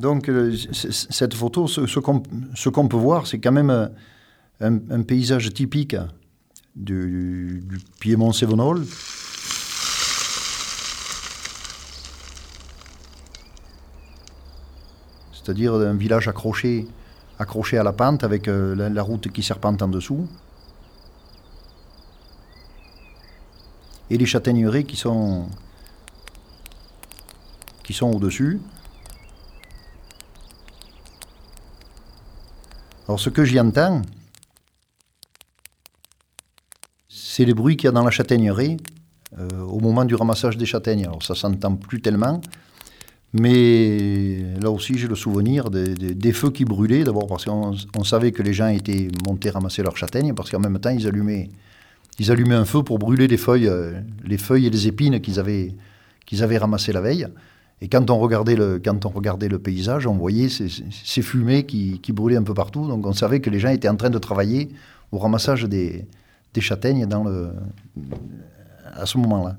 Donc euh, cette photo, ce, qu'on peut voir, c'est quand même euh, un, paysage typique du, Piémont Sévenol. C'est-à-dire un village accroché, accroché à la pente avec euh, la, route qui serpente en dessous. Et les châtaigneraies qui sont, qui sont au-dessus. Alors ce que j'y entends, c'est les bruits qu'il y a dans la châtaigneraie euh, au moment du ramassage des châtaignes. Alors ça s'entend plus tellement, mais là aussi j'ai le souvenir des, feux qui brûlaient, d'abord parce qu'on savait que les gens étaient montés ramasser leurs châtaignes, parce qu'en même temps ils allumaient, ils allumaient un feu pour brûler les feuilles, euh, les feuilles et les épines qu'ils avaient, qu'ils avaient ramassées la veille. Et quand on regardait le, quand on regardait le paysage, on voyait ces, fumées qui, brûlaient un peu partout. Donc on savait que les gens étaient en train de travailler au ramassage des, châtaignes dans le, à ce moment-là.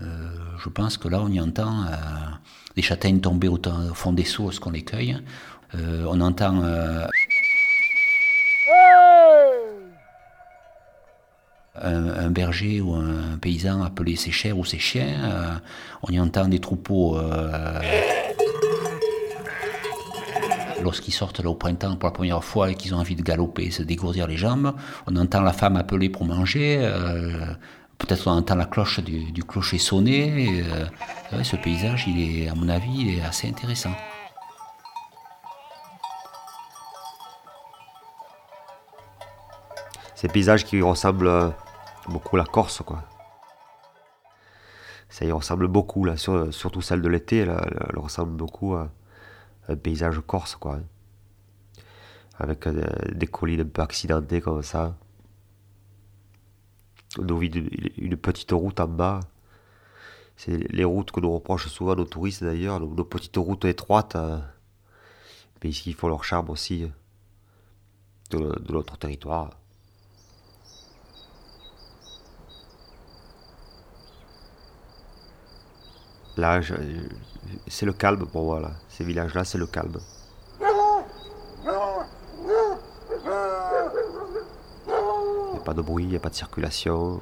Euh, je pense que là, on y entend euh, les châtaignes tomber au, fond des seaux qu'on les cueille. Euh, on entend un, berger ou un paysan appeler ses chers ou ses chiens. Euh, on y entend des troupeaux. Euh, lorsqu'ils sortent là au printemps pour la première fois et qu'ils ont envie de galoper, se dégourdir les jambes, on entend la femme appeler pour manger, euh, peut-être on entend la cloche du, clocher sonner. ce paysage, il est, à mon avis, il est assez intéressant. Ces paysages qui ressemblent beaucoup la Corse, quoi. Ça y ressemble beaucoup, là, surtout celle de l'été, elle, ressemble beaucoup à un paysage corse, quoi. Avec euh, des collines un peu accidentées comme ça. On vit une petite route en bas. C'est les routes que nous reprochent souvent nos touristes d'ailleurs, nos petites routes étroites. Euh, mais ici, il faut leur charme aussi de notre territoire. Là, c'est le calme pour moi, là. Ces villages-là, c'est le calme. Il n'y a pas de bruit, il n'y a pas de circulation.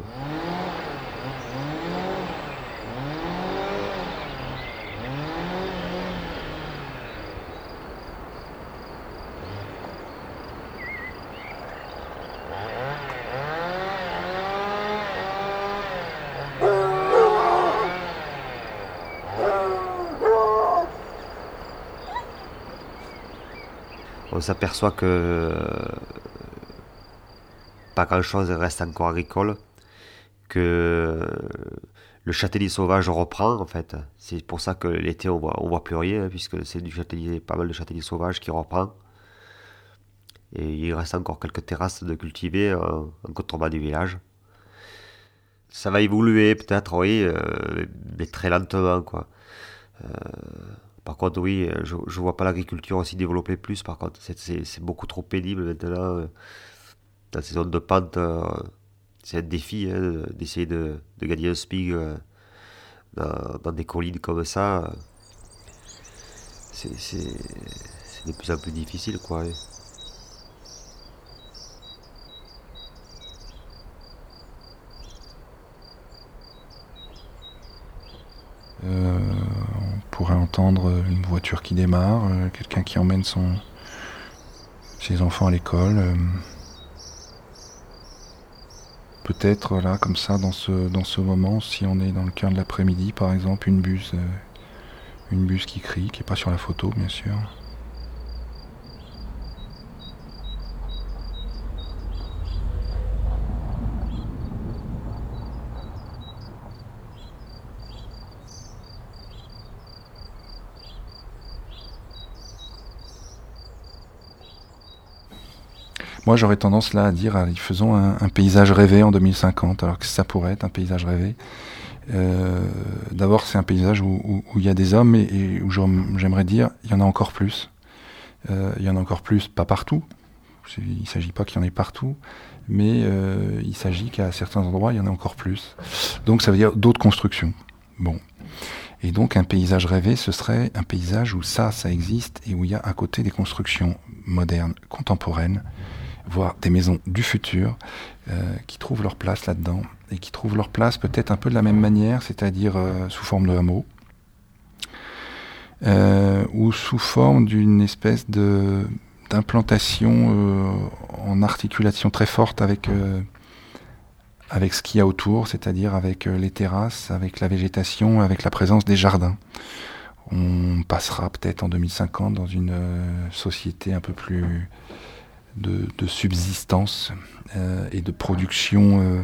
On s'aperçoit que euh, pas grand-chose reste encore agricole, que le châtaignier sauvage reprend en fait. C'est pour ça que l'été on voit, voit plus rien, puisque c'est du châtaignier, pas mal de châtaignier sauvage qui reprend. Et il reste encore quelques terrasses de cultiver en, contrebas du village. Ça va évoluer peut-être, oui, euh, mais très lentement quoi. Par contre, oui, euh, je ne vois pas l'agriculture aussi développer plus. Par contre, c'est beaucoup trop pénible maintenant. Euh, dans ces zones de pente, euh, c'est un défi hein, d'essayer de, gagner un spig dans, des collines comme ça. C'est de plus en plus difficile, quoi. Hein. pourrait entendre une voiture qui démarre, euh, quelqu'un qui emmène son, ses enfants à l'école. Euh. Peut-être là, comme ça, dans ce, dans ce moment, si on est dans le cœur de l'après-midi, par exemple, une buse, euh, une buse qui crie, qui n'est pas sur la photo, bien sûr. Moi, j'aurais tendance là à dire, faisons un, paysage rêvé en 2050, alors que ça pourrait être un paysage rêvé. Euh, d'abord, c'est un paysage où, il y a des hommes et, où j'aimerais dire, il y en a encore plus. Euh, il y en a encore plus, pas partout. Il ne s'agit pas qu'il y en ait partout, mais euh, il s'agit qu'à certains endroits, il y en a encore plus. Donc, ça veut dire d'autres constructions. Bon. Et donc un paysage rêvé, ce serait un paysage où ça, ça existe et où il y a à côté des constructions modernes, contemporaines, voire des maisons du futur euh, qui trouvent leur place là-dedans et qui trouvent leur place peut-être un peu de la même manière, c'est-à-dire euh, sous forme de hameau euh, ou sous forme d'une espèce de d'implantation en articulation très forte avec avec ce qu'il y a autour, c'est-à-dire avec les terrasses, avec la végétation, avec la présence des jardins. On passera peut-être en 2050 dans une société un peu plus de, subsistance euh, et de production euh,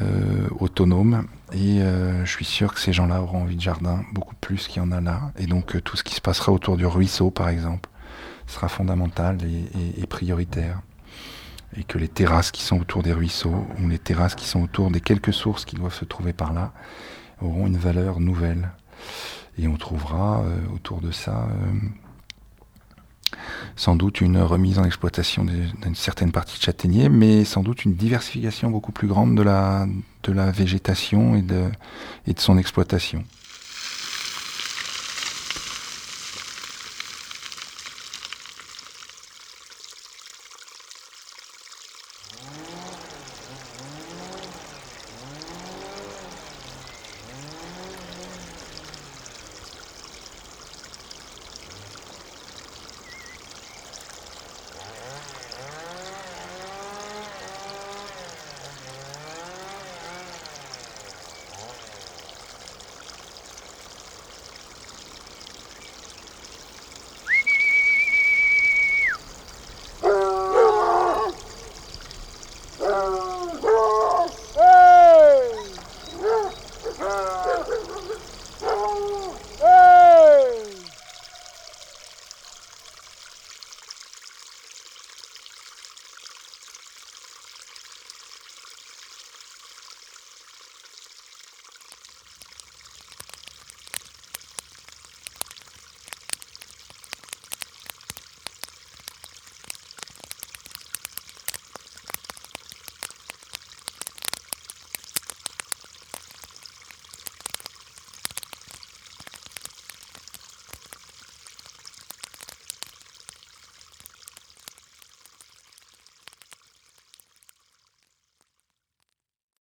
euh, autonome. Et je suis sûr que ces gens-là auront envie de jardin beaucoup plus qu'il y en a là. Et donc tout ce qui se passera autour du ruisseau, par exemple, sera fondamental et, prioritaire. Et que les terrasses qui sont autour des ruisseaux, ou les terrasses qui sont autour des quelques sources qui doivent se trouver par là, auront une valeur nouvelle. Et on trouvera autour de ça sans doute une remise en exploitation d'une certaine partie de châtaignier, mais sans doute une diversification beaucoup plus grande de la, de la végétation et de, et de son exploitation.